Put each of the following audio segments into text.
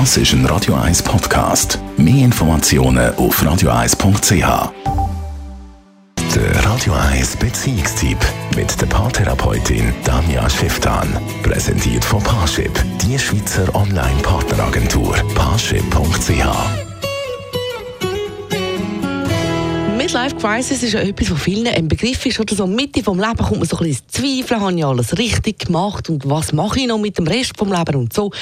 Das ist ein Radio 1 Podcast. Mehr Informationen auf radio1.ch. Der Radio 1 Beziehungstyp mit der Paartherapeutin Danja Schifftan. Präsentiert von Paarship, die Schweizer Online-Partneragentur. Paarship.ch Midlife Crisis ist ja etwas, was vielen ein Begriff ist. Oder so Mitte vom Leben kommt man so ein bisschen Zweifeln, habe ich alles richtig gemacht und was mache ich noch mit dem Rest vom Leben und so.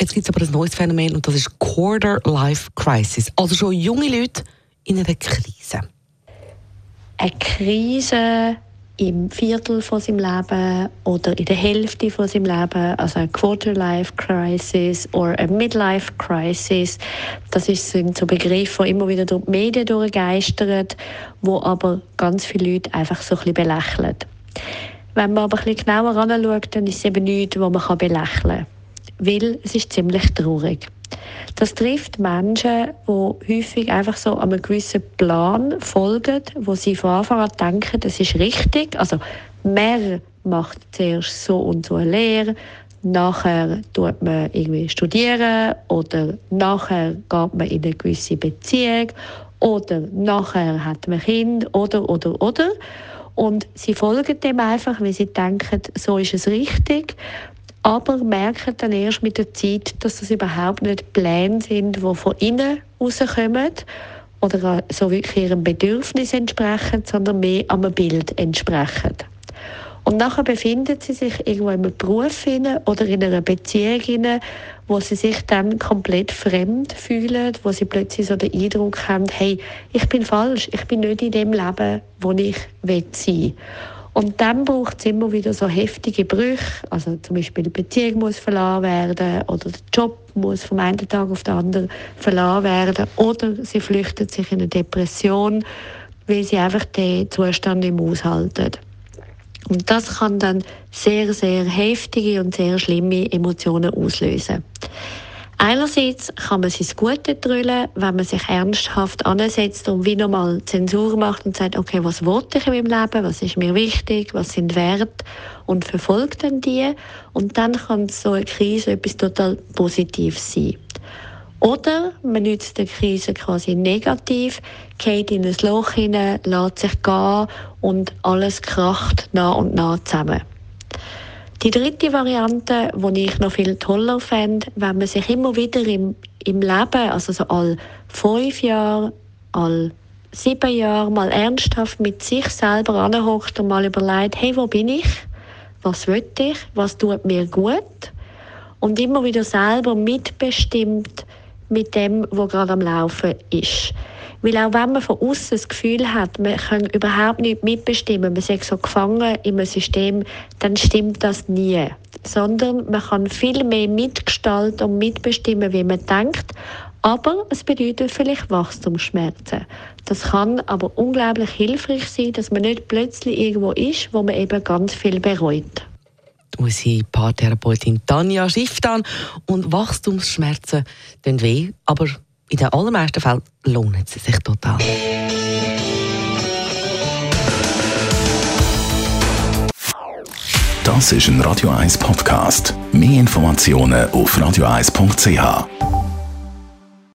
Jetzt gibt es aber ein neues Phänomen und das ist Quarter Life Crisis. Also schon junge Leute in einer Krise. Eine Krise im Viertel von seinem Leben oder in der Hälfte von seinem Leben, also eine Quarter-Life-Crisis oder eine Midlife-Crisis. Das sind so Begriffe, die immer wieder durch die Medien durchgeistern, wo aber ganz viele Leute einfach so ein bisschen belächeln. Wenn man aber ein bisschen genauer anschaut, dann ist es eben nichts, was man belächeln kann. Weil es ist ziemlich traurig. Das trifft Menschen, die häufig einfach so einem gewissen Plan folgen, wo sie von Anfang an denken, das ist richtig. Also, mehr macht zuerst so und so eine Lehre, nachher tut man irgendwie studieren oder nachher geht man in eine gewisse Beziehung oder nachher hat man Kind oder, oder, oder. Und sie folgen dem einfach, weil sie denken, so ist es richtig aber merken dann erst mit der Zeit, dass das überhaupt nicht Pläne sind, die von innen rauskommen oder so wirklich ihrem Bedürfnis entsprechen, sondern mehr einem Bild entsprechen. Und nachher befinden sie sich irgendwo in einem Beruf oder in einer Beziehung wo sie sich dann komplett fremd fühlen, wo sie plötzlich so den Eindruck haben, hey, ich bin falsch, ich bin nicht in dem Leben, wo ich sein will. Und dann braucht es immer wieder so heftige Brüche. Also zum Beispiel die Beziehung muss verlassen werden oder der Job muss vom einen Tag auf den anderen verlassen werden oder sie flüchten sich in eine Depression, weil sie einfach den Zustand mehr aushalten. Und das kann dann sehr, sehr heftige und sehr schlimme Emotionen auslösen. Einerseits kann man sich Gute drüllen, wenn man sich ernsthaft ansetzt und wie nochmal Zensur macht und sagt, okay, was wollte ich in meinem Leben, was ist mir wichtig, was sind Werte und verfolgt dann die. Und dann kann so eine Krise etwas total Positives sein. Oder man nützt die Krise quasi negativ, geht in ein Loch hinein, lässt sich gehen und alles kracht nach und nach zusammen. Die dritte Variante, die ich noch viel toller fände, wenn man sich immer wieder im, im Leben, also so all fünf Jahre, all sieben Jahre mal ernsthaft mit sich selber anhockt und mal überlegt, hey, wo bin ich? Was will ich? Was tut mir gut? Und immer wieder selber mitbestimmt mit dem, was gerade am Laufen ist. Weil auch wenn man von außen das Gefühl hat, man kann überhaupt nicht mitbestimmen, man ist so gefangen in einem System, dann stimmt das nie. Sondern man kann viel mehr mitgestalten und mitbestimmen, wie man denkt. Aber es bedeutet vielleicht Wachstumsschmerzen. Das kann aber unglaublich hilfreich sein, dass man nicht plötzlich irgendwo ist, wo man eben ganz viel bereut unsere Paartherapeutin Tanja Schifftan. Und Wachstumsschmerzen tun weh, aber in den allermeisten Fällen lohnt sie sich total. Das ist ein Radio 1 Podcast. Mehr Informationen auf radio1.ch.